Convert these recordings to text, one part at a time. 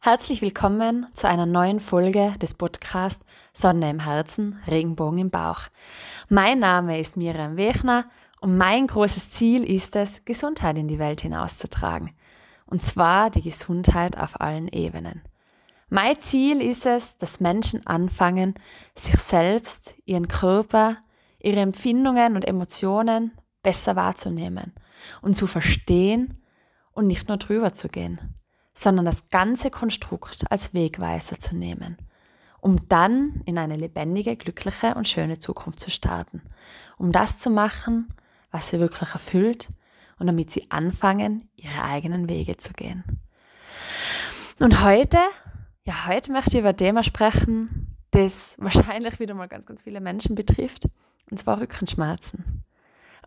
Herzlich willkommen zu einer neuen Folge des Podcasts Sonne im Herzen, Regenbogen im Bauch. Mein Name ist Miriam Wechner und mein großes Ziel ist es, Gesundheit in die Welt hinauszutragen. Und zwar die Gesundheit auf allen Ebenen. Mein Ziel ist es, dass Menschen anfangen, sich selbst, ihren Körper, ihre Empfindungen und Emotionen besser wahrzunehmen und zu verstehen und nicht nur drüber zu gehen sondern das ganze Konstrukt als Wegweiser zu nehmen, um dann in eine lebendige, glückliche und schöne Zukunft zu starten, um das zu machen, was sie wirklich erfüllt und damit sie anfangen, ihre eigenen Wege zu gehen. Und heute, ja, heute möchte ich über ein Thema sprechen, das wahrscheinlich wieder mal ganz, ganz viele Menschen betrifft, und zwar Rückenschmerzen.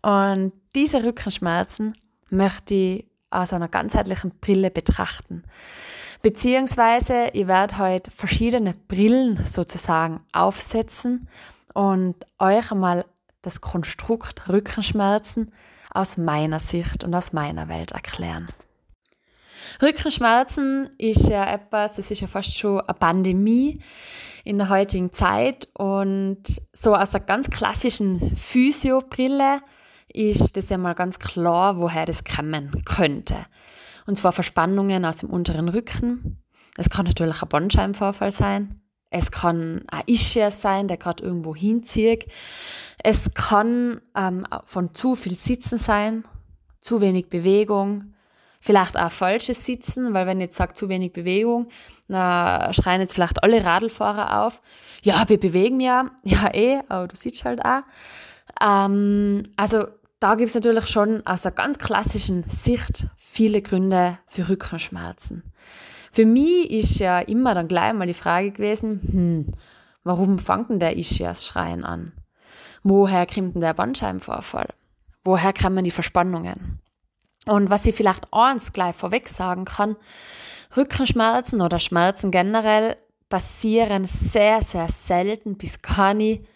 Und diese Rückenschmerzen möchte ich aus einer ganzheitlichen Brille betrachten. Beziehungsweise ihr werdet heute verschiedene Brillen sozusagen aufsetzen und euch einmal das Konstrukt Rückenschmerzen aus meiner Sicht und aus meiner Welt erklären. Rückenschmerzen ist ja etwas, das ist ja fast schon eine Pandemie in der heutigen Zeit und so aus der ganz klassischen Physiobrille ist das ja mal ganz klar, woher das kommen könnte. Und zwar Verspannungen aus dem unteren Rücken. Es kann natürlich ein Bandscheibenvorfall sein. Es kann ein Ischias sein, der gerade irgendwo hinzieht. Es kann ähm, von zu viel Sitzen sein, zu wenig Bewegung, vielleicht auch falsches Sitzen, weil wenn ich jetzt sage zu wenig Bewegung, dann schreien jetzt vielleicht alle Radlfahrer auf. Ja, wir bewegen ja, ja eh, aber du siehst halt auch. Ähm, also da gibt es natürlich schon aus einer ganz klassischen Sicht viele Gründe für Rückenschmerzen. Für mich ist ja immer dann gleich mal die Frage gewesen, hm, warum fängt denn der Ischias-Schreien an? Woher kommt denn der Bandscheibenvorfall? Woher kommen die Verspannungen? Und was ich vielleicht eins gleich vorweg sagen kann, Rückenschmerzen oder Schmerzen generell passieren sehr, sehr selten bis gar nicht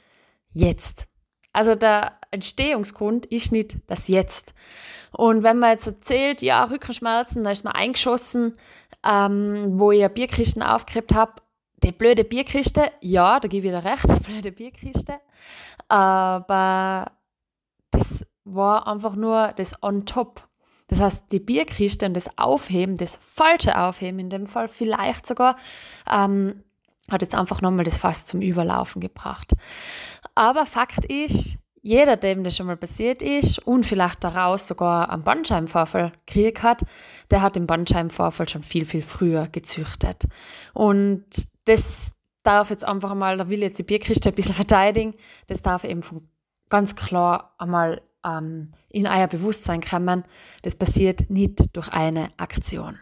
jetzt. Also der Entstehungsgrund ist nicht das Jetzt. Und wenn man jetzt erzählt, ja, Rückenschmerzen, da ist man eingeschossen, ähm, wo ich eine Bierkiste aufgekriegt habe, die blöde Bierkiste, ja, da gebe ich wieder recht, die blöde Bierkiste. Aber das war einfach nur das on top. Das heißt, die Bierkiste und das Aufheben, das falsche Aufheben in dem Fall vielleicht sogar, ähm, hat jetzt einfach nochmal das Fass zum Überlaufen gebracht. Aber Fakt ist, jeder, dem das schon mal passiert ist und vielleicht daraus sogar einen Bandscheibenvorfall gekriegt hat, der hat den Bandscheibenvorfall schon viel, viel früher gezüchtet. Und das darf jetzt einfach mal, da will jetzt die Bierkiste ein bisschen verteidigen, das darf eben ganz klar einmal ähm, in euer Bewusstsein kommen. Das passiert nicht durch eine Aktion.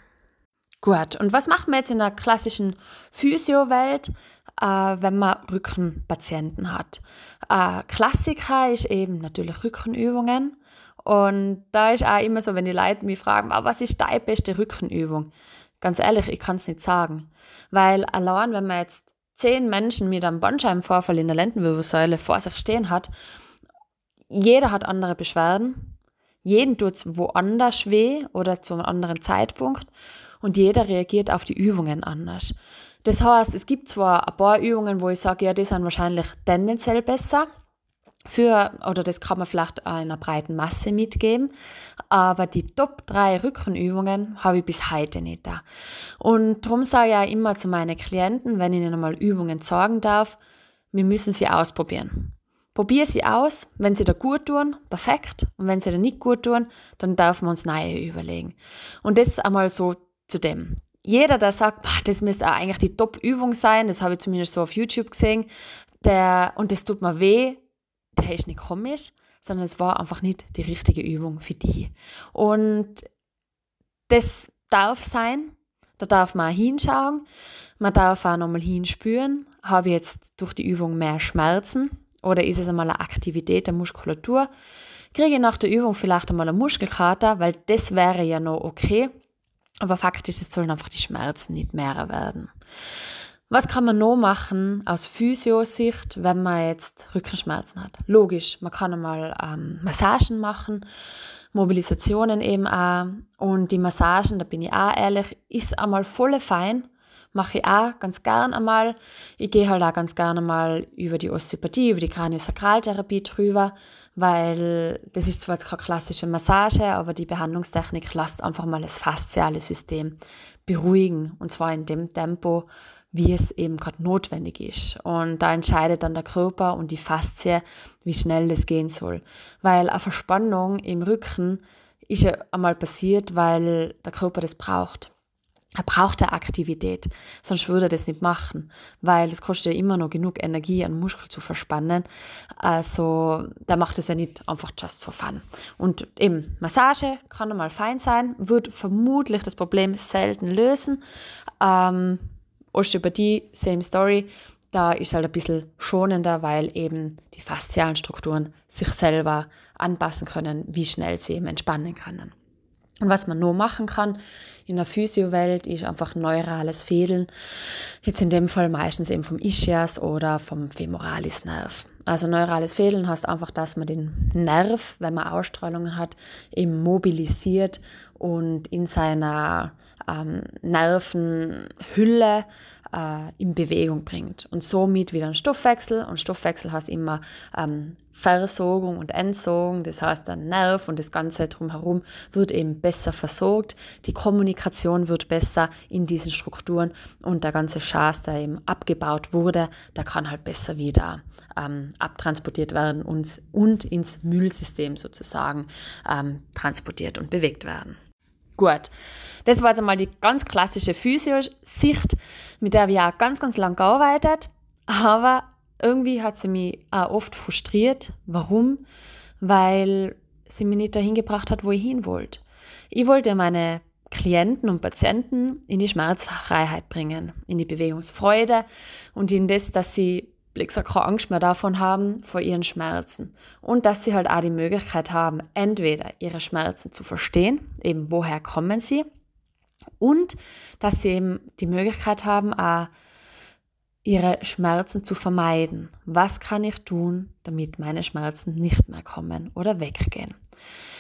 Gut, und was macht man jetzt in der klassischen Physio-Welt, äh, wenn man Rückenpatienten hat? Äh, Klassiker ist eben natürlich Rückenübungen. Und da ist auch immer so, wenn die Leute mich fragen, ah, was ist deine beste Rückenübung? Ganz ehrlich, ich kann es nicht sagen. Weil allein, wenn man jetzt zehn Menschen mit einem Bandscheibenvorfall in der Lendenwirbelsäule vor sich stehen hat, jeder hat andere Beschwerden, jeden tut es woanders weh oder zu einem anderen Zeitpunkt und jeder reagiert auf die Übungen anders. Das heißt, es gibt zwar ein paar Übungen, wo ich sage, ja, die sind wahrscheinlich tendenziell besser für, oder das kann man vielleicht einer breiten Masse mitgeben, aber die Top 3 Rückenübungen habe ich bis heute nicht da. Und darum sage ich auch immer zu meinen Klienten, wenn ich ihnen mal Übungen sagen darf, wir müssen sie ausprobieren. Probier sie aus, wenn sie da gut tun, perfekt. Und wenn sie da nicht gut tun, dann dürfen wir uns neue überlegen. Und das einmal so zu dem. Jeder, der sagt, boah, das müsste eigentlich die Top-Übung sein, das habe ich zumindest so auf YouTube gesehen, der, und das tut mir weh, der ist nicht komisch, sondern es war einfach nicht die richtige Übung für die. Und das darf sein, da darf man auch hinschauen, man darf auch nochmal hinspüren, habe ich jetzt durch die Übung mehr Schmerzen oder ist es einmal eine Aktivität der Muskulatur, kriege ich nach der Übung vielleicht einmal einen Muskelkater, weil das wäre ja noch okay, aber faktisch, es sollen einfach die Schmerzen nicht mehr werden. Was kann man noch machen aus Physiosicht, wenn man jetzt Rückenschmerzen hat? Logisch, man kann einmal ähm, Massagen machen, Mobilisationen eben auch. Und die Massagen, da bin ich auch ehrlich, ist einmal voll fein. mache ich auch ganz gern einmal. Ich gehe halt auch ganz gerne mal über die Osteopathie, über die Kraniosakraltherapie drüber, weil das ist zwar jetzt keine klassische Massage, aber die Behandlungstechnik lässt einfach mal das fasziale System beruhigen und zwar in dem Tempo, wie es eben gerade notwendig ist. Und da entscheidet dann der Körper und die Faszie, wie schnell das gehen soll. Weil eine Verspannung im Rücken ist ja einmal passiert, weil der Körper das braucht. Er braucht eine Aktivität, sonst würde er das nicht machen, weil es kostet ja immer noch genug Energie, einen Muskel zu verspannen. Also, der macht es ja nicht einfach just for fun. Und eben, Massage kann einmal fein sein, wird vermutlich das Problem selten lösen. Ähm, Osteopathie, same story. Da ist halt ein bisschen schonender, weil eben die faszialen Strukturen sich selber anpassen können, wie schnell sie eben entspannen können. Und was man nur machen kann in der Physiowelt ist einfach neurales Fädeln. Jetzt in dem Fall meistens eben vom Ischias oder vom Femoralisnerv. Also neurales Fädeln heißt einfach, dass man den Nerv, wenn man Ausstrahlungen hat, eben mobilisiert und in seiner ähm, Nervenhülle äh, in Bewegung bringt und somit wieder einen Stoffwechsel. Und Stoffwechsel heißt immer ähm, Versorgung und Entsorgung, das heißt der Nerv und das Ganze drumherum wird eben besser versorgt, die Kommunikation wird besser in diesen Strukturen und der ganze Schaß, der eben abgebaut wurde, der kann halt besser wieder ähm, abtransportiert werden und, und ins Müllsystem sozusagen ähm, transportiert und bewegt werden. Gut, das war jetzt einmal die ganz klassische Physio-Sicht, mit der wir auch ganz, ganz lang gearbeitet. Aber irgendwie hat sie mich auch oft frustriert. Warum? Weil sie mich nicht dahin gebracht hat, wo ich hin wollte. Ich wollte meine Klienten und Patienten in die Schmerzfreiheit bringen, in die Bewegungsfreude und in das, dass sie keine Angst mehr davon haben, vor ihren Schmerzen. Und dass sie halt auch die Möglichkeit haben, entweder ihre Schmerzen zu verstehen, eben woher kommen sie, und dass sie eben die Möglichkeit haben, auch ihre Schmerzen zu vermeiden. Was kann ich tun, damit meine Schmerzen nicht mehr kommen oder weggehen?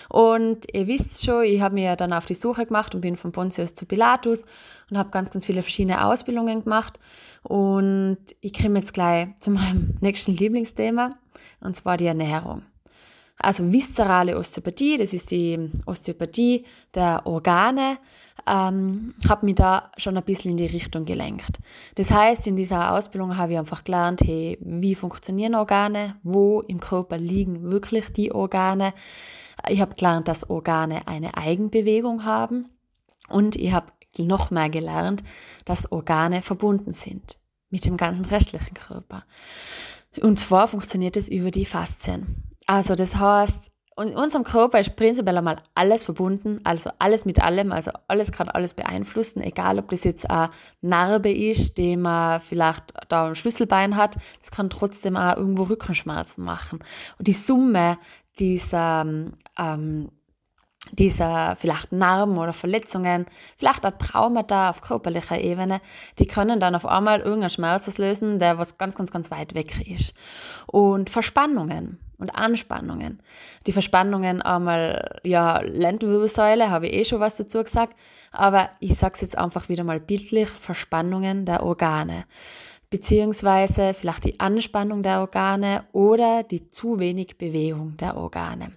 Und ihr wisst schon, ich habe mir dann auf die Suche gemacht und bin von Pontius zu Pilatus und habe ganz, ganz viele verschiedene Ausbildungen gemacht. Und ich komme jetzt gleich zu meinem nächsten Lieblingsthema, und zwar die Ernährung. Also viszerale Osteopathie, das ist die Osteopathie der Organe, ähm, habe mich da schon ein bisschen in die Richtung gelenkt. Das heißt, in dieser Ausbildung habe ich einfach gelernt, hey, wie funktionieren Organe, wo im Körper liegen wirklich die Organe. Ich habe gelernt, dass Organe eine Eigenbewegung haben und ich habe noch mehr gelernt, dass Organe verbunden sind mit dem ganzen restlichen Körper. Und zwar funktioniert es über die Faszien. Also das heißt, in unserem Körper ist prinzipiell einmal alles verbunden, also alles mit allem, also alles kann alles beeinflussen, egal ob das jetzt eine Narbe ist, die man vielleicht da ein Schlüsselbein hat, das kann trotzdem auch irgendwo Rückenschmerzen machen. Und die Summe dieser, ähm, dieser vielleicht Narben oder Verletzungen, vielleicht auch Traumata auf körperlicher Ebene, die können dann auf einmal irgendeinen Schmerz auslösen, der was ganz, ganz, ganz weit weg ist. Und Verspannungen und Anspannungen. Die Verspannungen einmal, ja, Lendenwirbelsäule, habe ich eh schon was dazu gesagt, aber ich sage es jetzt einfach wieder mal bildlich, Verspannungen der Organe beziehungsweise vielleicht die Anspannung der Organe oder die zu wenig Bewegung der Organe.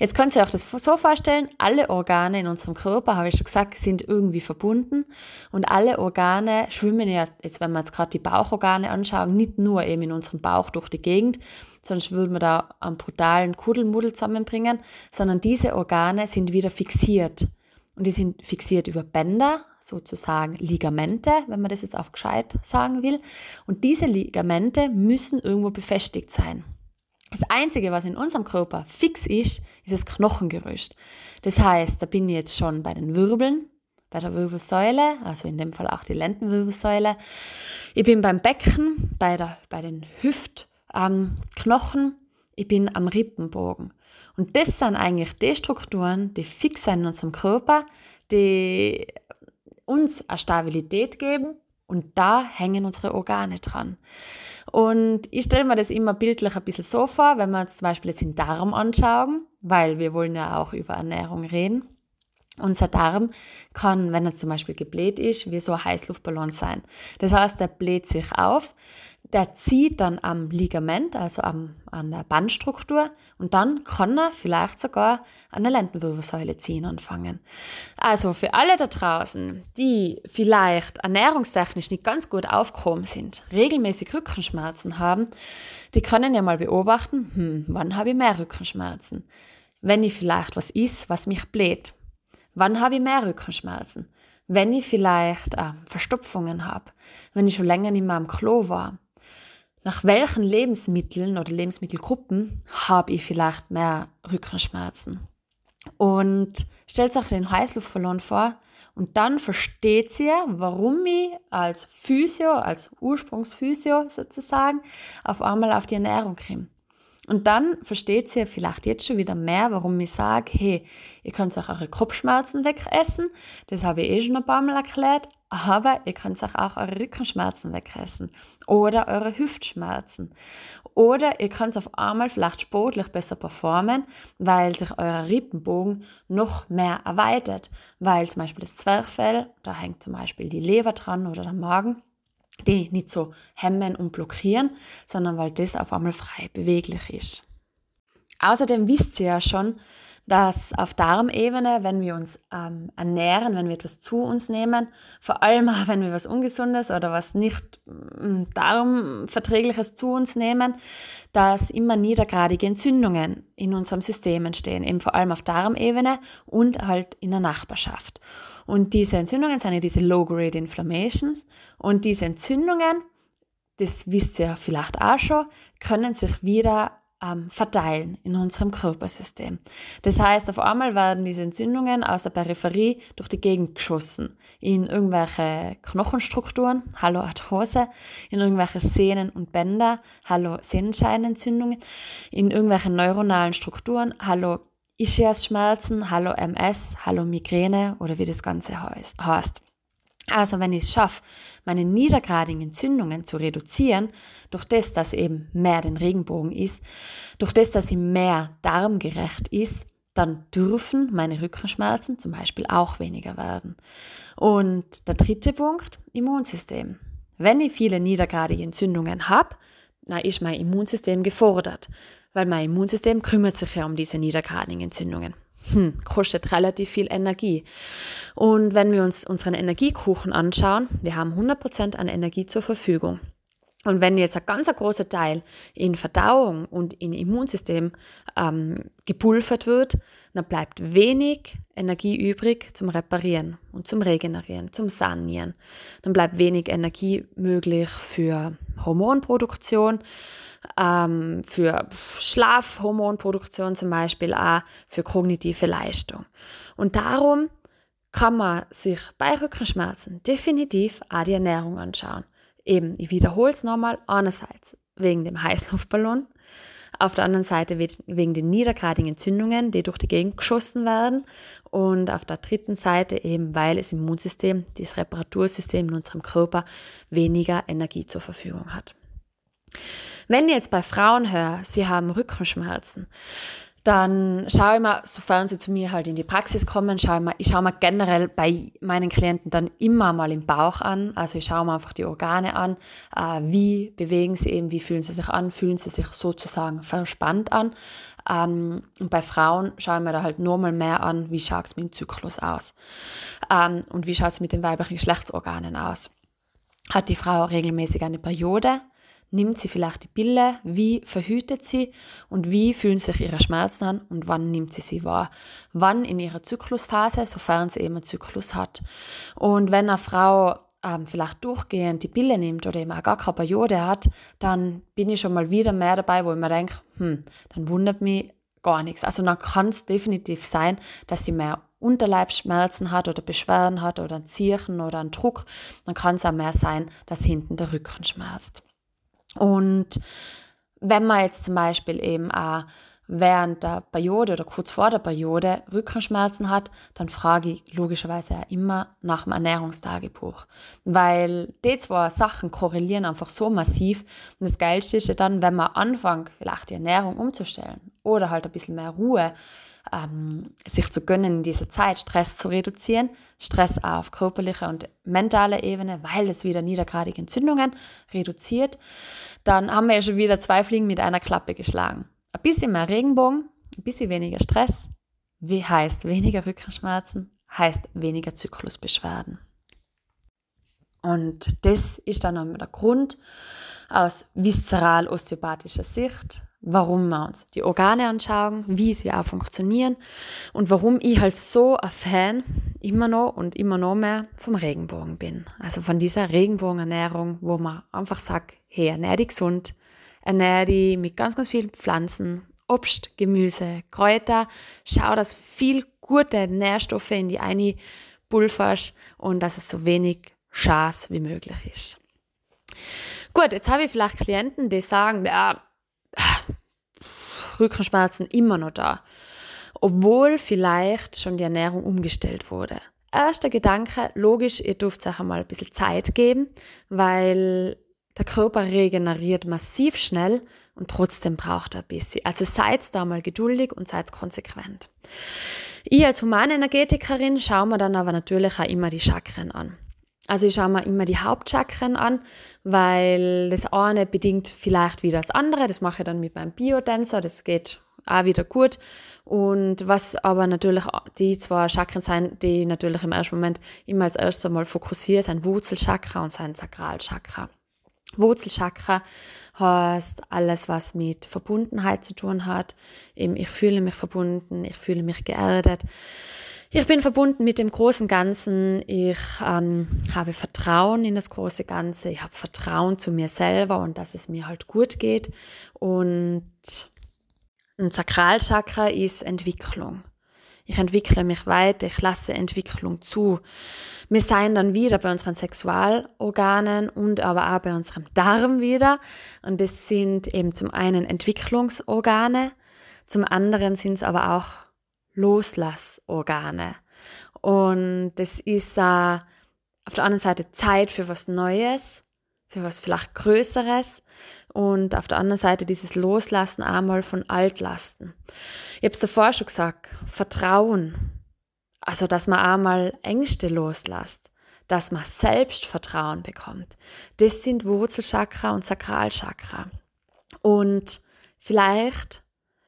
Jetzt könnt ihr euch das so vorstellen, alle Organe in unserem Körper, habe ich schon gesagt, sind irgendwie verbunden und alle Organe schwimmen ja, jetzt wenn wir jetzt gerade die Bauchorgane anschauen, nicht nur eben in unserem Bauch durch die Gegend, sonst würden wir da einen brutalen Kuddelmuddel zusammenbringen, sondern diese Organe sind wieder fixiert. Und die sind fixiert über Bänder, sozusagen Ligamente, wenn man das jetzt auf gescheit sagen will. Und diese Ligamente müssen irgendwo befestigt sein. Das Einzige, was in unserem Körper fix ist, ist das Knochengerüst. Das heißt, da bin ich jetzt schon bei den Wirbeln, bei der Wirbelsäule, also in dem Fall auch die Lendenwirbelsäule. Ich bin beim Becken, bei, der, bei den Hüftknochen, ähm, ich bin am Rippenbogen. Und das sind eigentlich die Strukturen, die fix sind in unserem Körper, die uns eine Stabilität geben und da hängen unsere Organe dran. Und ich stelle mir das immer bildlich ein bisschen so vor, wenn wir uns zum Beispiel jetzt den Darm anschauen, weil wir wollen ja auch über Ernährung reden. Unser Darm kann, wenn er zum Beispiel gebläht ist, wie so ein Heißluftballon sein. Das heißt, der bläht sich auf, der zieht dann am Ligament, also am, an der Bandstruktur, und dann kann er vielleicht sogar an der Lendenwirbelsäule ziehen anfangen. Also für alle da draußen, die vielleicht ernährungstechnisch nicht ganz gut aufgehoben sind, regelmäßig Rückenschmerzen haben, die können ja mal beobachten, hm, wann habe ich mehr Rückenschmerzen? Wenn ich vielleicht was isst, was mich bläht Wann habe ich mehr Rückenschmerzen? Wenn ich vielleicht äh, Verstopfungen habe, wenn ich schon länger nicht mehr am Klo war. Nach welchen Lebensmitteln oder Lebensmittelgruppen habe ich vielleicht mehr Rückenschmerzen? Und stellt euch den Heißluftballon vor und dann versteht ihr, warum ich als Physio, als Ursprungsphysio sozusagen, auf einmal auf die Ernährung komme. Und dann versteht ihr vielleicht jetzt schon wieder mehr, warum ich sage, hey, ihr könnt auch eure Kopfschmerzen wegessen. Das habe ich eh schon ein paar Mal erklärt. Aber ihr könnt auch, auch eure Rückenschmerzen wegessen. Oder eure Hüftschmerzen. Oder ihr könnt auf einmal vielleicht sportlich besser performen, weil sich euer Rippenbogen noch mehr erweitert. Weil zum Beispiel das Zwerchfell, da hängt zum Beispiel die Leber dran oder der Magen die nicht so hemmen und blockieren, sondern weil das auf einmal frei beweglich ist. Außerdem wisst ihr ja schon, dass auf Darmebene, wenn wir uns ähm, ernähren, wenn wir etwas zu uns nehmen, vor allem auch wenn wir was Ungesundes oder was nicht äh, Darmverträgliches zu uns nehmen, dass immer niedergradige Entzündungen in unserem System entstehen, eben vor allem auf Darmebene und halt in der Nachbarschaft. Und diese Entzündungen sind ja diese Low-Grade Inflammations. Und diese Entzündungen, das wisst ihr vielleicht auch schon, können sich wieder ähm, verteilen in unserem Körpersystem. Das heißt, auf einmal werden diese Entzündungen aus der Peripherie durch die Gegend geschossen. In irgendwelche Knochenstrukturen, hallo Arthrose, in irgendwelche Sehnen und Bänder, hallo Sehnenscheinentzündungen, in irgendwelche neuronalen Strukturen, hallo Ischias-Schmerzen, hallo MS, hallo Migräne oder wie das Ganze heißt. Also wenn ich es schaffe, meine niedergradigen Entzündungen zu reduzieren, durch das, dass eben mehr den Regenbogen ist, durch das, dass sie mehr darmgerecht ist, dann dürfen meine Rückenschmerzen zum Beispiel auch weniger werden. Und der dritte Punkt, Immunsystem. Wenn ich viele niedergradige Entzündungen habe, dann ist mein Immunsystem gefordert weil mein Immunsystem kümmert sich ja um diese niedergradigen Entzündungen. Hm, kostet relativ viel Energie. Und wenn wir uns unseren Energiekuchen anschauen, wir haben 100% an Energie zur Verfügung. Und wenn jetzt ein ganz großer Teil in Verdauung und in Immunsystem ähm, gepulvert wird, dann bleibt wenig Energie übrig zum Reparieren und zum Regenerieren, zum Sanieren. Dann bleibt wenig Energie möglich für Hormonproduktion, ähm, für Schlafhormonproduktion zum Beispiel, auch für kognitive Leistung. Und darum kann man sich bei Rückenschmerzen definitiv auch die Ernährung anschauen. Eben, ich wiederhole es nochmal, einerseits wegen dem Heißluftballon, auf der anderen Seite wegen den niedergradigen Entzündungen, die durch die Gegend geschossen werden und auf der dritten Seite eben, weil das Immunsystem, das Reparatursystem in unserem Körper weniger Energie zur Verfügung hat. Wenn ich jetzt bei Frauen höre, sie haben Rückenschmerzen, dann schaue ich mal, sofern sie zu mir halt in die Praxis kommen, schaue ich, mal, ich schaue mir generell bei meinen Klienten dann immer mal im Bauch an. Also ich schaue mir einfach die Organe an, äh, wie bewegen sie eben, wie fühlen sie sich an, fühlen sie sich sozusagen verspannt an. Ähm, und bei Frauen schaue ich mir da halt nur mal mehr an, wie schaut es mit dem Zyklus aus ähm, und wie schaut es mit den weiblichen Geschlechtsorganen aus. Hat die Frau regelmäßig eine Periode? Nimmt sie vielleicht die Pille, wie verhütet sie und wie fühlen sich ihre Schmerzen an und wann nimmt sie sie wahr. Wann in ihrer Zyklusphase, sofern sie eben einen Zyklus hat. Und wenn eine Frau ähm, vielleicht durchgehend die Pille nimmt oder eben auch gar keine Periode hat, dann bin ich schon mal wieder mehr dabei, wo ich mir denke, hm, dann wundert mich gar nichts. Also dann kann es definitiv sein, dass sie mehr Unterleibsschmerzen hat oder Beschwerden hat oder ein Zirchen oder einen Druck, dann kann es auch mehr sein, dass hinten der Rücken schmerzt. Und wenn man jetzt zum Beispiel eben auch während der Periode oder kurz vor der Periode Rückenschmerzen hat, dann frage ich logischerweise ja immer nach dem Ernährungstagebuch. Weil die zwei Sachen korrelieren einfach so massiv. Und das Geilste ist ja dann, wenn man anfängt, vielleicht die Ernährung umzustellen oder halt ein bisschen mehr Ruhe ähm, sich zu gönnen in dieser Zeit, Stress zu reduzieren, Stress auf körperlicher und mentaler Ebene, weil es wieder niedergradige Entzündungen reduziert, dann haben wir ja schon wieder zwei Fliegen mit einer Klappe geschlagen. Ein bisschen mehr Regenbogen, ein bisschen weniger Stress, wie heißt weniger Rückenschmerzen, heißt weniger Zyklusbeschwerden. Und das ist dann einmal der Grund aus viszeral-osteopathischer Sicht, warum wir uns die Organe anschauen, wie sie auch funktionieren und warum ich halt so ein Fan immer noch und immer noch mehr vom Regenbogen bin. Also von dieser Regenbogenernährung, wo man einfach sagt, hey, ernähr dich gesund, ernähr dich mit ganz, ganz vielen Pflanzen, Obst, Gemüse, Kräuter, schau, dass viel gute Nährstoffe in die eine pulverst und dass es so wenig Schaß wie möglich ist. Gut, jetzt habe ich vielleicht Klienten, die sagen, ja, Rückenschmerzen immer noch da, obwohl vielleicht schon die Ernährung umgestellt wurde. Erster Gedanke, logisch, ihr dürft euch einmal ein bisschen Zeit geben, weil der Körper regeneriert massiv schnell und trotzdem braucht er ein bisschen. Also seid da mal geduldig und seid konsequent. Ich als Humanenergetikerin schaue mir dann aber natürlich auch immer die Chakren an. Also ich schaue mir immer die Hauptchakren an, weil das eine bedingt vielleicht wieder das andere. Das mache ich dann mit meinem Biodancer, das geht auch wieder gut. Und was aber natürlich die zwei Chakren sind, die natürlich im ersten Moment immer als erstes mal fokussieren, sind Wurzelchakra und sein Sakralchakra. Wurzelchakra heißt alles, was mit Verbundenheit zu tun hat. Eben, ich fühle mich verbunden, ich fühle mich geerdet. Ich bin verbunden mit dem großen Ganzen. Ich ähm, habe Vertrauen in das große Ganze. Ich habe Vertrauen zu mir selber und dass es mir halt gut geht. Und ein Sakralchakra ist Entwicklung. Ich entwickle mich weiter, ich lasse Entwicklung zu. Wir seien dann wieder bei unseren Sexualorganen und aber auch bei unserem Darm wieder. Und das sind eben zum einen Entwicklungsorgane, zum anderen sind es aber auch Loslassorgane. Und das ist äh, auf der anderen Seite Zeit für was Neues, für was vielleicht Größeres und auf der anderen Seite dieses Loslassen einmal von Altlasten. Ich habe es davor schon gesagt, Vertrauen, also dass man einmal Ängste loslässt, dass man Selbstvertrauen bekommt. Das sind Wurzelchakra und Sakralchakra. Und vielleicht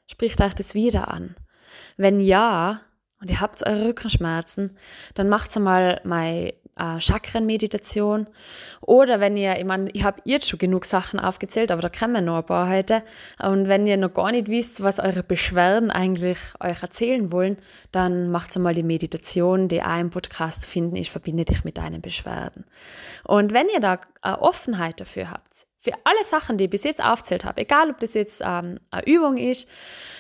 spricht euch das wieder an. Wenn ja, und ihr habt eure Rückenschmerzen, dann macht mal meine äh, Chakrenmeditation. Oder wenn ihr, ich meine, ich habe jetzt schon genug Sachen aufgezählt, aber da kommen noch ein paar heute. Und wenn ihr noch gar nicht wisst, was eure Beschwerden eigentlich euch erzählen wollen, dann macht mal die Meditation, die auch im Podcast zu finden ist, verbinde dich mit deinen Beschwerden. Und wenn ihr da eine Offenheit dafür habt, für alle Sachen, die ich bis jetzt aufzählt habe, egal ob das jetzt ähm, eine Übung ist,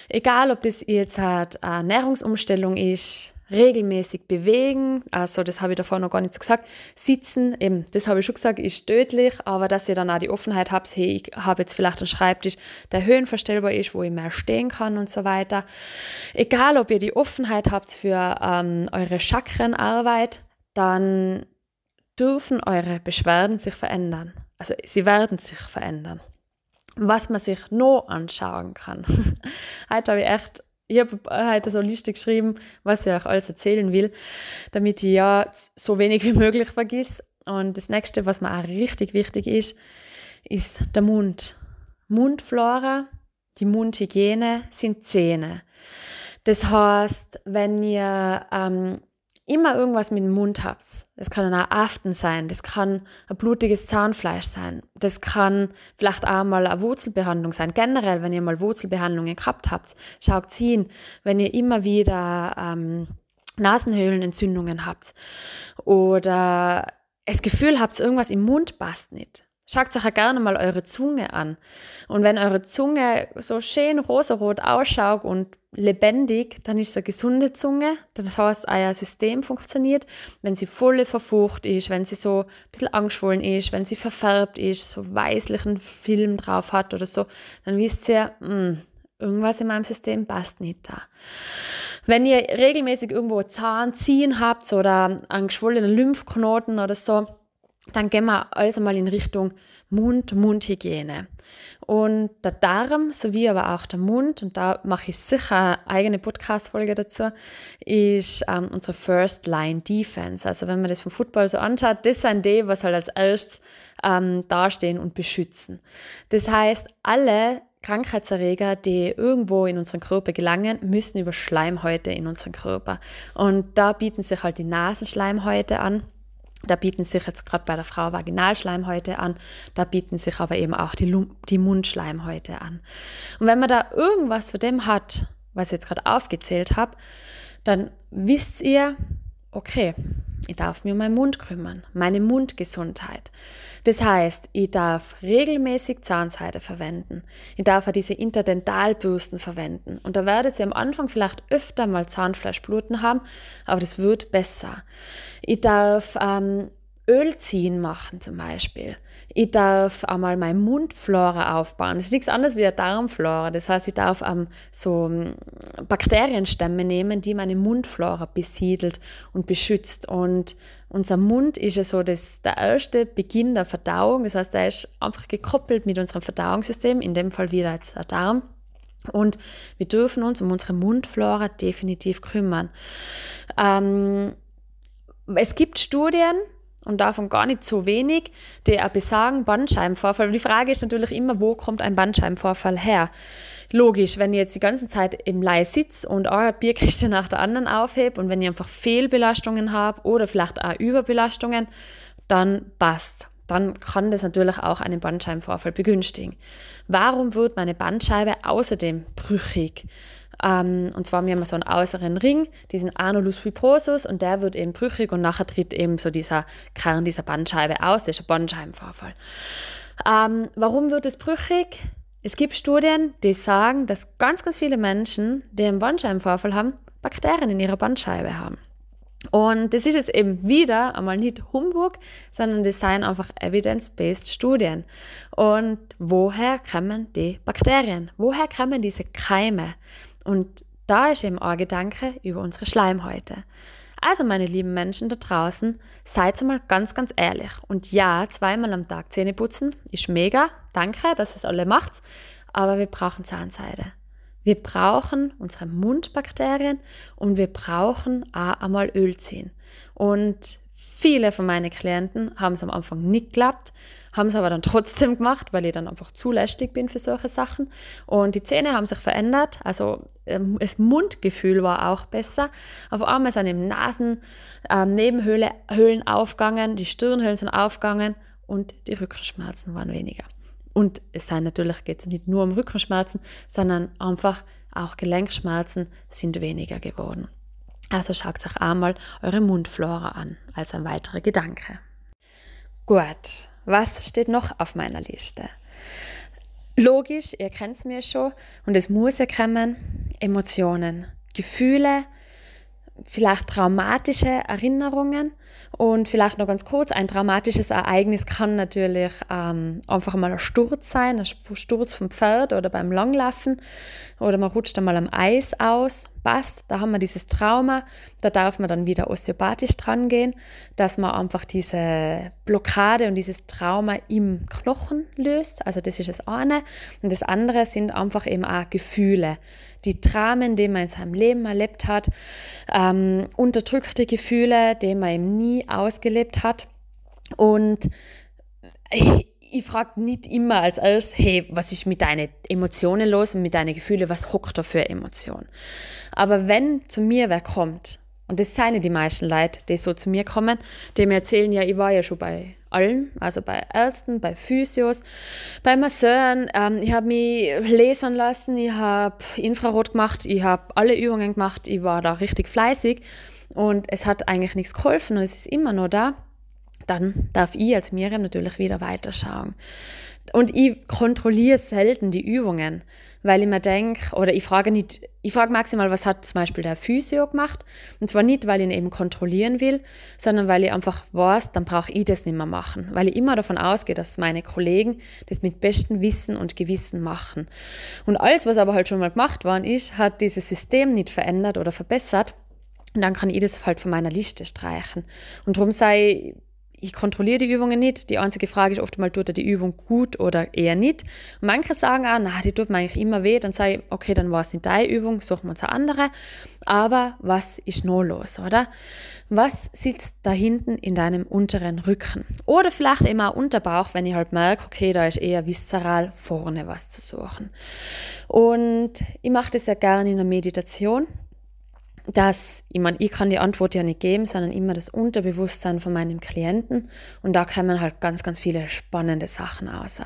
egal ob das jetzt halt eine Ernährungsumstellung ist, regelmäßig bewegen, also das habe ich davor noch gar nicht so gesagt, sitzen, eben, das habe ich schon gesagt, ist tödlich, aber dass ihr dann auch die Offenheit habt, hey, ich habe jetzt vielleicht einen Schreibtisch, der höhenverstellbar ist, wo ich mehr stehen kann und so weiter. Egal, ob ihr die Offenheit habt für ähm, eure Chakrenarbeit, dann dürfen eure Beschwerden sich verändern. Also sie werden sich verändern. Was man sich noch anschauen kann. heute habe ich echt, ich habe heute so eine Liste geschrieben, was ich euch alles erzählen will, damit ich ja so wenig wie möglich vergiss. Und das nächste, was mir auch richtig wichtig ist, ist der Mund. Mundflora, die Mundhygiene sind Zähne. Das heißt, wenn ihr ähm, immer irgendwas mit dem Mund habt. Das kann auch Aften sein, das kann ein blutiges Zahnfleisch sein, das kann vielleicht auch mal eine Wurzelbehandlung sein. Generell, wenn ihr mal Wurzelbehandlungen gehabt habt, schaut hin, wenn ihr immer wieder ähm, Nasenhöhlenentzündungen habt oder das Gefühl habt, irgendwas im Mund passt nicht. Schaut euch auch gerne mal eure Zunge an. Und wenn eure Zunge so schön rosarot ausschaut und lebendig, dann ist es eine gesunde Zunge. Das heißt, euer System funktioniert. Wenn sie voll verfucht ist, wenn sie so ein bisschen angeschwollen ist, wenn sie verfärbt ist, so weißlichen Film drauf hat oder so, dann wisst ihr, mh, hm, irgendwas in meinem System passt nicht da. Wenn ihr regelmäßig irgendwo Zahn ziehen habt oder einen geschwollenen Lymphknoten oder so, dann gehen wir also mal in Richtung Mund-Mundhygiene. Und der Darm sowie aber auch der Mund, und da mache ich sicher eine eigene Podcast-Folge dazu, ist ähm, unsere First Line Defense. Also wenn man das vom Football so anschaut, das sind die, was halt als erstes ähm, dastehen und beschützen. Das heißt, alle Krankheitserreger, die irgendwo in unseren Körper gelangen, müssen über Schleimhäute in unseren Körper. Und da bieten sich halt die Nasenschleimhäute an da bieten sich jetzt gerade bei der Frau Vaginalschleimhäute an, da bieten sich aber eben auch die, die Mundschleimhäute an. Und wenn man da irgendwas von dem hat, was ich jetzt gerade aufgezählt habe, dann wisst ihr, okay, ich darf mir um meinen Mund kümmern, meine Mundgesundheit. Das heißt, ich darf regelmäßig Zahnseide verwenden. Ich darf auch diese Interdentalbürsten verwenden. Und da werdet ihr am Anfang vielleicht öfter mal Zahnfleischbluten haben, aber das wird besser. Ich darf ähm, Ölziehen machen zum Beispiel. Ich darf einmal meine Mundflora aufbauen. Das ist nichts anderes wie eine Darmflora. Das heißt, ich darf ähm, so ähm, Bakterienstämme nehmen, die meine Mundflora besiedelt und beschützt. Und unser Mund ist ja so das, der erste Beginn der Verdauung. Das heißt, er ist einfach gekoppelt mit unserem Verdauungssystem, in dem Fall wieder jetzt der Darm. Und wir dürfen uns um unsere Mundflora definitiv kümmern. Ähm, es gibt Studien, und davon gar nicht so wenig, die auch besagen Bandscheibenvorfall. Die Frage ist natürlich immer, wo kommt ein Bandscheibenvorfall her? Logisch, wenn ich jetzt die ganze Zeit im Leih sitze und eine Bierkiste nach der anderen aufhebe und wenn ich einfach Fehlbelastungen habe oder vielleicht auch Überbelastungen, dann passt. Dann kann das natürlich auch einen Bandscheibenvorfall begünstigen. Warum wird meine Bandscheibe außerdem brüchig? Ähm, und zwar haben wir so einen äußeren Ring, diesen Anulus fibrosus, und der wird eben brüchig und nachher tritt eben so dieser Kern dieser Bandscheibe aus, das ist ein Bandscheibenvorfall. Ähm, warum wird es brüchig? Es gibt Studien, die sagen, dass ganz, ganz viele Menschen, die einen Bandscheibenvorfall haben, Bakterien in ihrer Bandscheibe haben. Und das ist jetzt eben wieder einmal nicht Humbug, sondern das sind einfach evidence-based Studien. Und woher kommen die Bakterien? Woher kommen diese Keime? Und da ist eben ein Gedanke über unsere Schleimhäute. Also, meine lieben Menschen da draußen, seid mal ganz, ganz ehrlich. Und ja, zweimal am Tag Zähne putzen ist mega. Danke, dass es alle macht. Aber wir brauchen Zahnseide. Wir brauchen unsere Mundbakterien und wir brauchen auch einmal Öl ziehen. Und viele von meinen Klienten haben es am Anfang nicht geklappt, haben es aber dann trotzdem gemacht, weil ich dann einfach zu lästig bin für solche Sachen. Und die Zähne haben sich verändert, also ähm, das Mundgefühl war auch besser. Auf einmal sind eben Nasen, ähm, Nebenhöhlen aufgegangen, die Stirnhöhlen sind aufgegangen und die Rückenschmerzen waren weniger. Und es sei natürlich geht es nicht nur um Rückenschmerzen, sondern einfach auch Gelenkschmerzen sind weniger geworden. Also schaut euch einmal eure Mundflora an als ein weiterer Gedanke. Gut, was steht noch auf meiner Liste? Logisch, ihr kennt es mir schon. Und es muss ja kommen, Emotionen, Gefühle, vielleicht traumatische Erinnerungen. Und vielleicht noch ganz kurz, ein traumatisches Ereignis kann natürlich ähm, einfach mal ein Sturz sein, ein Sturz vom Pferd oder beim Langlaufen. Oder man rutscht einmal am Eis aus, passt, da haben wir dieses Trauma, da darf man dann wieder osteopathisch dran gehen, dass man einfach diese Blockade und dieses Trauma im Knochen löst, also das ist das eine. Und das andere sind einfach eben auch Gefühle, die Dramen, die man in seinem Leben erlebt hat, ähm, unterdrückte Gefühle, die man eben nie ausgelebt hat. Und ich, ich frage nicht immer als erstes, hey, was ist mit deinen Emotionen los und mit deinen Gefühlen, was hockt da für Emotionen? Aber wenn zu mir wer kommt, und das sind die meisten Leute, die so zu mir kommen, die mir erzählen, ja, ich war ja schon bei allen, also bei Ärzten, bei Physios, bei Masseuren, ähm, ich habe mich lasern lassen, ich habe Infrarot gemacht, ich habe alle Übungen gemacht, ich war da richtig fleißig und es hat eigentlich nichts geholfen und es ist immer noch da dann darf ich als Miriam natürlich wieder weiterschauen. Und ich kontrolliere selten die Übungen, weil ich mir denke, oder ich frage nicht, ich frage maximal, was hat zum Beispiel der Physio gemacht? Und zwar nicht, weil ich ihn eben kontrollieren will, sondern weil ich einfach weiß, dann brauche ich das nicht mehr machen. Weil ich immer davon ausgehe, dass meine Kollegen das mit bestem Wissen und Gewissen machen. Und alles, was aber halt schon mal gemacht worden ist, hat dieses System nicht verändert oder verbessert. Und dann kann ich das halt von meiner Liste streichen. Und darum sei ich kontrolliere die Übungen nicht. Die einzige Frage ist oft mal, tut er die Übung gut oder eher nicht. Und manche sagen auch, na, die tut mir eigentlich immer weh. Dann sage ich, okay, dann war es nicht deine Übung, suchen wir uns eine andere. Aber was ist noch los, oder? Was sitzt da hinten in deinem unteren Rücken? Oder vielleicht auch Unterbauch, wenn ich halt merke, okay, da ist eher viszeral vorne was zu suchen. Und ich mache das ja gerne in der Meditation dass, ich meine, ich kann die Antwort ja nicht geben, sondern immer das Unterbewusstsein von meinem Klienten und da kommen halt ganz, ganz viele spannende Sachen aus.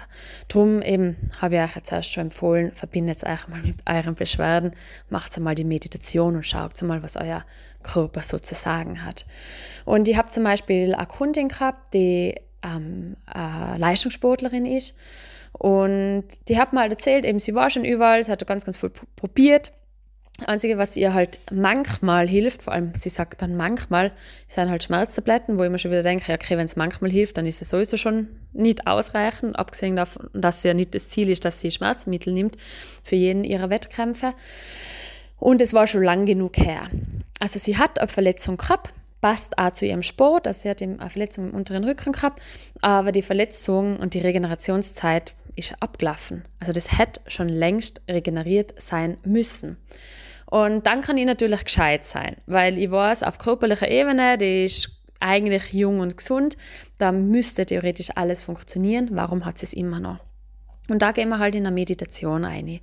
Drum eben habe ich euch jetzt erst schon empfohlen, verbindet euch mal mit euren Beschwerden, macht mal die Meditation und schaut mal, was euer Körper sozusagen hat. Und ich habe zum Beispiel eine Kundin gehabt, die ähm, eine Leistungssportlerin ist und die hat mal erzählt, eben sie war schon überall, sie hat ganz, ganz viel probiert Einzige, was ihr halt manchmal hilft, vor allem sie sagt dann manchmal, sind halt Schmerztabletten, wo ich mir schon wieder denke, okay, wenn es manchmal hilft, dann ist es sowieso schon nicht ausreichend, abgesehen davon, dass ja nicht das Ziel ist, dass sie Schmerzmittel nimmt für jeden ihrer Wettkämpfe. Und es war schon lang genug her. Also sie hat eine Verletzung gehabt, passt auch zu ihrem Sport, also sie hat eine Verletzung im unteren Rücken gehabt, aber die Verletzung und die Regenerationszeit ist abgelaufen. Also das hätte schon längst regeneriert sein müssen. Und dann kann ich natürlich gescheit sein, weil ich weiß, auf körperlicher Ebene, die ist eigentlich jung und gesund, da müsste theoretisch alles funktionieren. Warum hat sie es immer noch? Und da gehen wir halt in eine Meditation ein.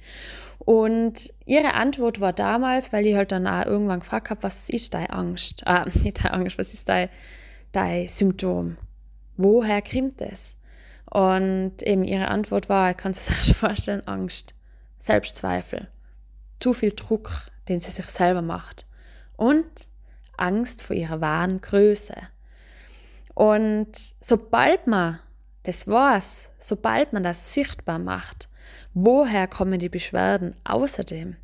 Und ihre Antwort war damals, weil ich halt dann auch irgendwann gefragt habe, was ist deine Angst? Ah, nicht deine Angst, was ist dein, dein Symptom? Woher kommt es? Und eben ihre Antwort war, ich kann es sich vorstellen, Angst, Selbstzweifel, zu viel Druck, den sie sich selber macht und Angst vor ihrer wahren Größe. Und sobald man das weiß, sobald man das sichtbar macht, woher kommen die Beschwerden außerdem,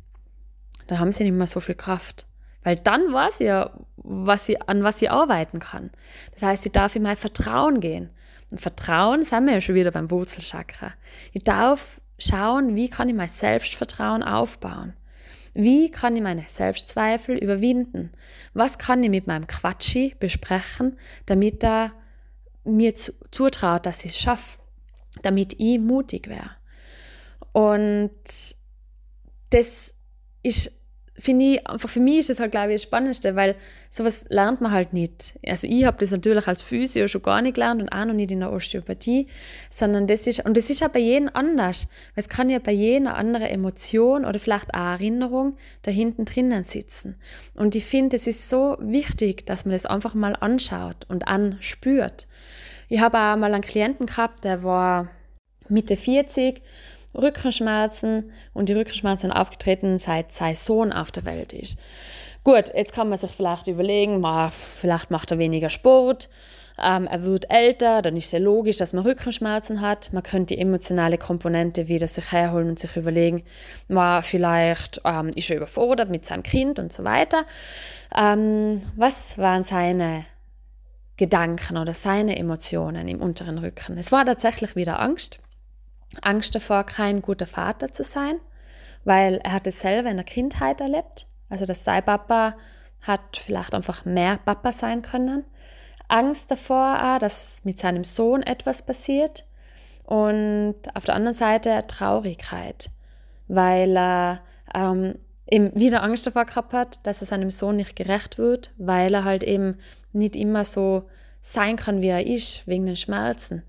dann haben sie nicht mehr so viel Kraft. Weil dann weiß sie ja, was sie, an was sie arbeiten kann. Das heißt, sie darf in mein Vertrauen gehen. Und Vertrauen sind wir ja schon wieder beim Wurzelchakra. Ich darf schauen, wie kann ich mein Selbstvertrauen aufbauen. Wie kann ich meine Selbstzweifel überwinden? Was kann ich mit meinem Quatschi besprechen, damit er mir zutraut, dass ich es schaffe, damit ich mutig wäre? Und das ist finde ich, einfach für mich ist das halt, glaube ich, das Spannendste, weil sowas lernt man halt nicht. Also ich habe das natürlich als Physio schon gar nicht gelernt und auch noch nicht in der Osteopathie, sondern das ist, und das ist auch bei jedem anders, weil es kann ja bei jedem eine andere Emotion oder vielleicht auch Erinnerung da hinten drinnen sitzen. Und ich finde, es ist so wichtig, dass man das einfach mal anschaut und anspürt. Ich habe auch mal einen Klienten gehabt, der war Mitte 40 Rückenschmerzen und die Rückenschmerzen sind aufgetreten, seit sein Sohn auf der Welt ist. Gut, jetzt kann man sich vielleicht überlegen, ma, vielleicht macht er weniger Sport, ähm, er wird älter, dann ist es ja logisch, dass man Rückenschmerzen hat. Man könnte die emotionale Komponente wieder sich herholen und sich überlegen, ma, vielleicht ähm, ist er überfordert mit seinem Kind und so weiter. Ähm, was waren seine Gedanken oder seine Emotionen im unteren Rücken? Es war tatsächlich wieder Angst. Angst davor, kein guter Vater zu sein, weil er hat es selber in der Kindheit erlebt. Also dass sein Papa hat vielleicht einfach mehr Papa sein können. Angst davor, auch, dass mit seinem Sohn etwas passiert. Und auf der anderen Seite Traurigkeit, weil er ähm, eben wieder Angst davor gehabt hat, dass er seinem Sohn nicht gerecht wird, weil er halt eben nicht immer so sein kann, wie er ist, wegen den Schmerzen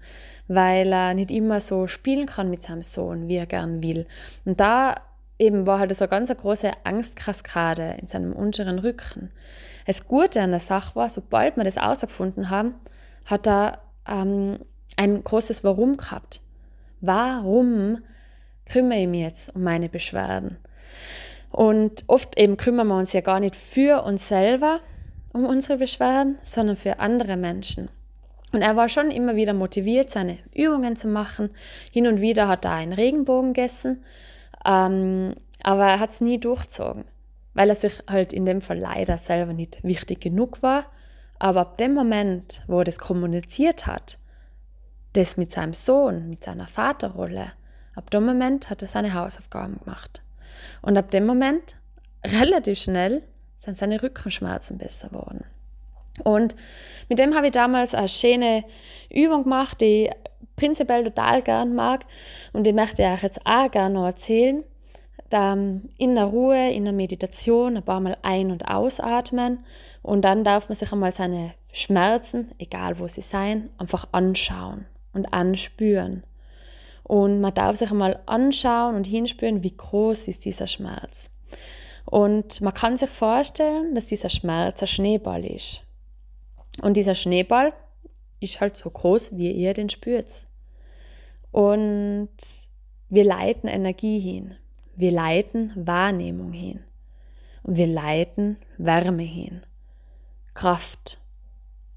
weil er nicht immer so spielen kann mit seinem Sohn, wie er gern will. Und da eben war halt so eine ganz große Angstkaskade in seinem unteren Rücken. Das Gute an der Sache war, sobald wir das herausgefunden haben, hat er ähm, ein großes Warum gehabt. Warum kümmere ich mich jetzt um meine Beschwerden? Und oft eben kümmern wir uns ja gar nicht für uns selber um unsere Beschwerden, sondern für andere Menschen. Und er war schon immer wieder motiviert, seine Übungen zu machen. Hin und wieder hat er einen Regenbogen gegessen, ähm, aber er hat es nie durchzogen, weil er sich halt in dem Fall leider selber nicht wichtig genug war. Aber ab dem Moment, wo er das kommuniziert hat, das mit seinem Sohn, mit seiner Vaterrolle, ab dem Moment hat er seine Hausaufgaben gemacht. Und ab dem Moment, relativ schnell, sind seine Rückenschmerzen besser geworden. Und mit dem habe ich damals eine schöne Übung gemacht, die ich prinzipiell total gern mag und die möchte ich euch jetzt auch gerne noch erzählen. in der Ruhe, in der Meditation ein paar Mal ein- und ausatmen und dann darf man sich einmal seine Schmerzen, egal wo sie sein, einfach anschauen und anspüren. Und man darf sich einmal anschauen und hinspüren, wie groß ist dieser Schmerz. Und man kann sich vorstellen, dass dieser Schmerz ein Schneeball ist. Und dieser Schneeball ist halt so groß, wie ihr den spürt. Und wir leiten Energie hin. Wir leiten Wahrnehmung hin. Und wir leiten Wärme hin. Kraft.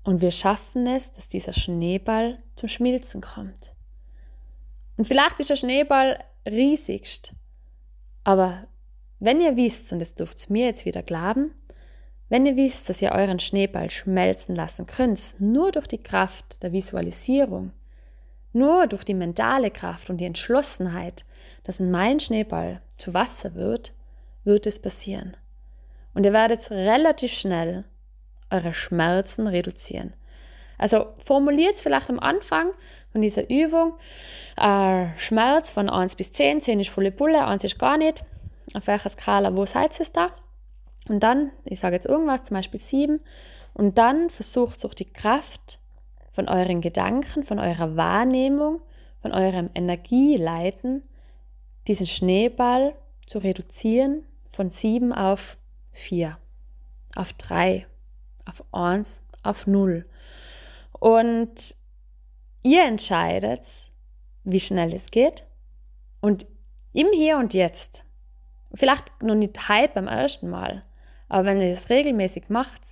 Und wir schaffen es, dass dieser Schneeball zum Schmilzen kommt. Und vielleicht ist der Schneeball riesigst. Aber wenn ihr wisst, und das dürft mir jetzt wieder glauben, wenn ihr wisst, dass ihr euren Schneeball schmelzen lassen könnt, nur durch die Kraft der Visualisierung, nur durch die mentale Kraft und die Entschlossenheit, dass mein Schneeball zu Wasser wird, wird es passieren. Und ihr werdet relativ schnell eure Schmerzen reduzieren. Also formuliert es vielleicht am Anfang von dieser Übung äh, Schmerz von 1 bis 10. 10 ist volle Bulle, 1 ist gar nicht. Auf welcher Skala, wo seid ihr da? Und dann, ich sage jetzt irgendwas, zum Beispiel 7. Und dann versucht durch die Kraft von euren Gedanken, von eurer Wahrnehmung, von eurem Energieleiten, diesen Schneeball zu reduzieren von 7 auf 4, auf 3, auf 1, auf 0. Und ihr entscheidet, wie schnell es geht. Und im Hier und Jetzt, vielleicht noch nicht heute beim ersten Mal, aber wenn ihr das regelmäßig macht,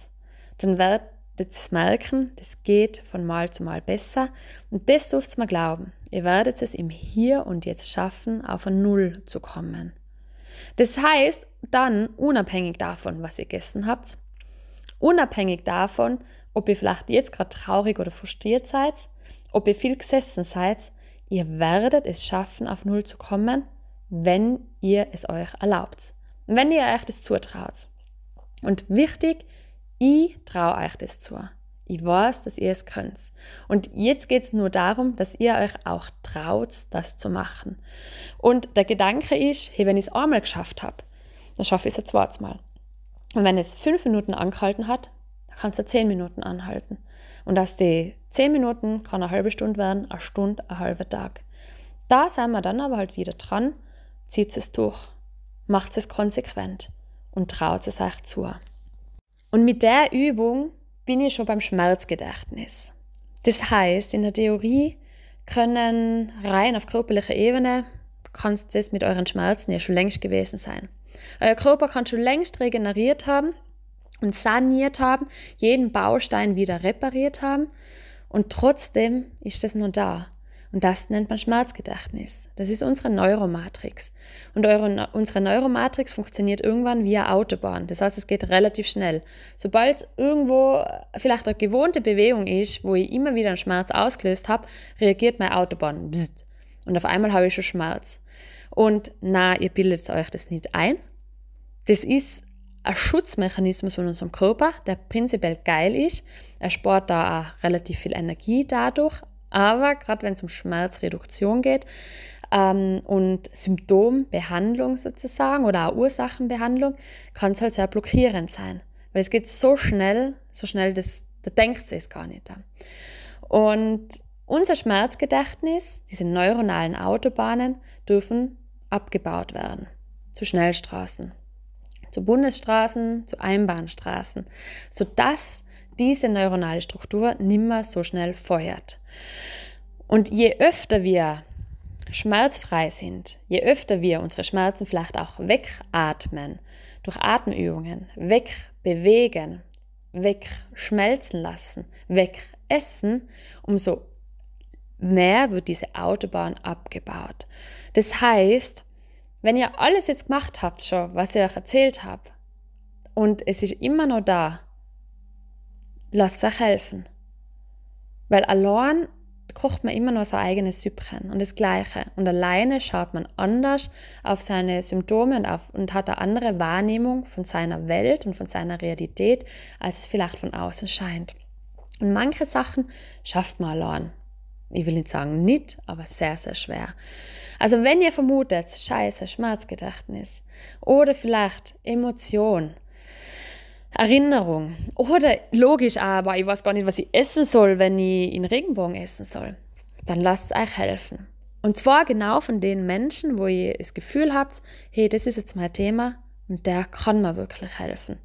dann werdet ihr merken, das geht von Mal zu Mal besser. Und das dürft ihr mir glauben. Ihr werdet es im Hier und Jetzt schaffen, auf ein Null zu kommen. Das heißt, dann, unabhängig davon, was ihr gegessen habt, unabhängig davon, ob ihr vielleicht jetzt gerade traurig oder frustriert seid, ob ihr viel gesessen seid, ihr werdet es schaffen, auf Null zu kommen, wenn ihr es euch erlaubt. Wenn ihr euch das zutraut. Und wichtig, ich traue euch das zu. Ich weiß, dass ihr es könnt. Und jetzt geht es nur darum, dass ihr euch auch traut, das zu machen. Und der Gedanke ist, hey, wenn ich es einmal geschafft habe, dann schaffe ich es ein zweites Mal. Und wenn es fünf Minuten angehalten hat, dann kannst du zehn Minuten anhalten. Und aus die zehn Minuten kann eine halbe Stunde werden, eine Stunde, ein halber Tag. Da sind wir dann aber halt wieder dran, zieht es durch, macht es konsequent und traut es euch zu. Und mit der Übung bin ich schon beim Schmerzgedächtnis. Das heißt, in der Theorie können rein auf körperlicher Ebene, kannst das mit euren Schmerzen ja schon längst gewesen sein. Euer Körper kann schon längst regeneriert haben und saniert haben, jeden Baustein wieder repariert haben und trotzdem ist das nur da. Und das nennt man Schmerzgedächtnis. Das ist unsere Neuromatrix. Und eure, unsere Neuromatrix funktioniert irgendwann via Autobahn. Das heißt, es geht relativ schnell. Sobald irgendwo vielleicht eine gewohnte Bewegung ist, wo ich immer wieder einen Schmerz ausgelöst habe, reagiert meine Autobahn. Bzzt. Und auf einmal habe ich schon Schmerz. Und na, ihr bildet euch das nicht ein. Das ist ein Schutzmechanismus von unserem Körper, der prinzipiell geil ist. Er spart da auch relativ viel Energie dadurch, aber gerade wenn es um Schmerzreduktion geht ähm, und Symptombehandlung sozusagen oder auch Ursachenbehandlung, kann es halt sehr blockierend sein. Weil es geht so schnell, so schnell, dass, da denkt es gar nicht. Und unser Schmerzgedächtnis, diese neuronalen Autobahnen, dürfen abgebaut werden zu Schnellstraßen zu Bundesstraßen, zu Einbahnstraßen, sodass diese neuronale Struktur nimmer so schnell feuert. Und je öfter wir schmerzfrei sind, je öfter wir unsere Schmerzen vielleicht auch wegatmen, durch Atemübungen, wegbewegen, wegschmelzen lassen, wegessen, umso mehr wird diese Autobahn abgebaut. Das heißt, wenn ihr alles jetzt gemacht habt schon, was ich euch erzählt habe, und es ist immer noch da, lasst euch helfen. Weil allein kocht man immer noch sein eigenes Süppchen und das Gleiche. Und alleine schaut man anders auf seine Symptome und, auf, und hat eine andere Wahrnehmung von seiner Welt und von seiner Realität, als es vielleicht von außen scheint. Und manche Sachen schafft man allein. Ich will nicht sagen nicht, aber sehr, sehr schwer. Also wenn ihr vermutet, scheiße, Schmerzgedächtnis oder vielleicht Emotion, Erinnerung. Oder logisch aber, ich weiß gar nicht, was ich essen soll, wenn ich in Regenbogen essen soll. Dann lasst es euch helfen. Und zwar genau von den Menschen, wo ihr das Gefühl habt, hey, das ist jetzt mein Thema und der kann mir wirklich helfen.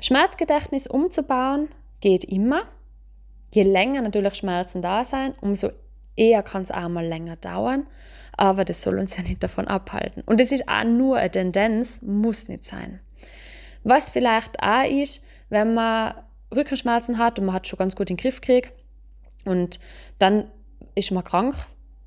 Schmerzgedächtnis umzubauen geht immer. Je länger natürlich Schmerzen da sein, umso eher kann es auch mal länger dauern. Aber das soll uns ja nicht davon abhalten. Und das ist auch nur eine Tendenz, muss nicht sein. Was vielleicht auch ist, wenn man Rückenschmerzen hat und man hat schon ganz gut in den Griff gekriegt und dann ist man krank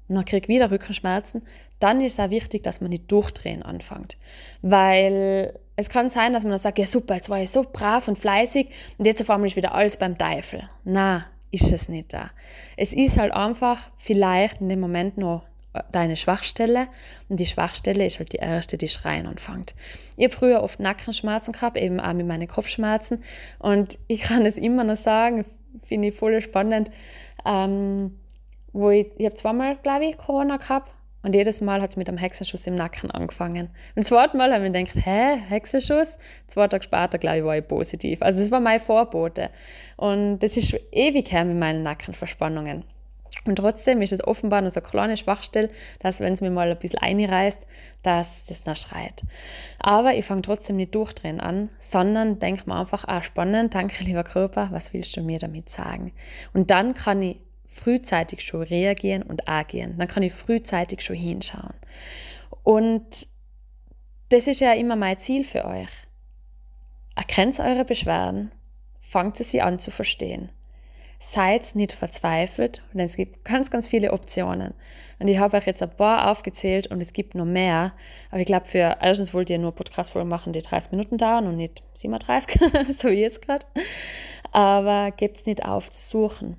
und man kriegt wieder Rückenschmerzen, dann ist es auch wichtig, dass man nicht durchdrehen anfängt. Weil es kann sein, dass man dann sagt, ja super, jetzt war ich so brav und fleißig und jetzt auf einmal ist wieder alles beim Teufel. Na, ist es nicht da. Es ist halt einfach vielleicht in dem Moment noch deine Schwachstelle und die Schwachstelle ist halt die erste, die schreien anfängt. Ich habe früher oft Nackenschmerzen gehabt, eben auch mit meinen Kopfschmerzen und ich kann es immer noch sagen, finde ich voll spannend, ähm, wo ich, ich habe zweimal, glaube ich, Corona gehabt und jedes Mal hat es mit einem Hexenschuss im Nacken angefangen. Und das zweite Mal habe ich gedacht, hä, Hexenschuss? Zwei Tage später, glaube ich, war ich positiv. Also es war mein Vorbote. Und das ist schon ewig her mit meinen Nackenverspannungen. Und trotzdem ist es offenbar noch so eine kleine Schwachstelle, dass wenn es mir mal ein bisschen einreißt, dass das noch schreit. Aber ich fange trotzdem nicht durchdrehen an, sondern denke mir einfach, ah, spannend, danke lieber Körper, was willst du mir damit sagen? Und dann kann ich frühzeitig schon reagieren und agieren. Dann kann ich frühzeitig schon hinschauen. Und das ist ja immer mein Ziel für euch. Erkennt eure Beschwerden, fangt sie an zu verstehen seid nicht verzweifelt, denn es gibt ganz, ganz viele Optionen. Und ich habe euch jetzt ein paar aufgezählt und es gibt noch mehr. Aber ich glaube, für erstens wollt ihr nur Podcast-Folgen machen, die 30 Minuten dauern und nicht 37, so wie jetzt gerade. Aber gebt es nicht auf zu suchen.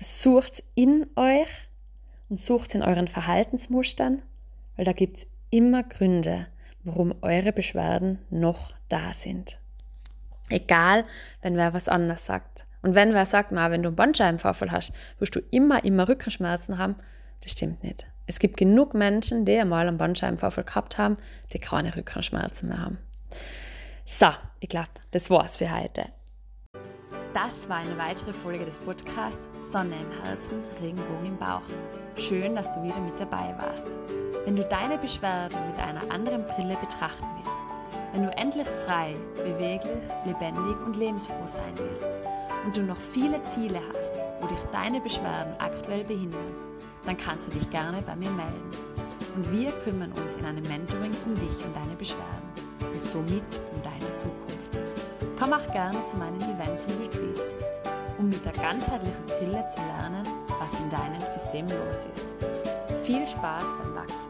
Sucht in euch und sucht in euren Verhaltensmustern, weil da gibt es immer Gründe, warum eure Beschwerden noch da sind. Egal, wenn wer was anders sagt. Und wenn wer sagt, mal, wenn du einen Bandscheibenvorfall hast, wirst du immer, immer Rückenschmerzen haben, das stimmt nicht. Es gibt genug Menschen, die einmal einen Bandscheibenvorfall gehabt haben, die keine Rückenschmerzen mehr haben. So, ich glaube, das war's für heute. Das war eine weitere Folge des Podcasts Sonne im Herzen, Regenbogen im Bauch. Schön, dass du wieder mit dabei warst. Wenn du deine Beschwerden mit einer anderen Brille betrachten willst, wenn du endlich frei, beweglich, lebendig und lebensfroh sein willst, und du noch viele Ziele hast, wo dich deine Beschwerden aktuell behindern, dann kannst du dich gerne bei mir melden. Und wir kümmern uns in einem Mentoring um dich und deine Beschwerden und somit um deine Zukunft. Komm auch gerne zu meinen Events und Retreats, um mit der ganzheitlichen Brille zu lernen, was in deinem System los ist. Viel Spaß beim Wachsen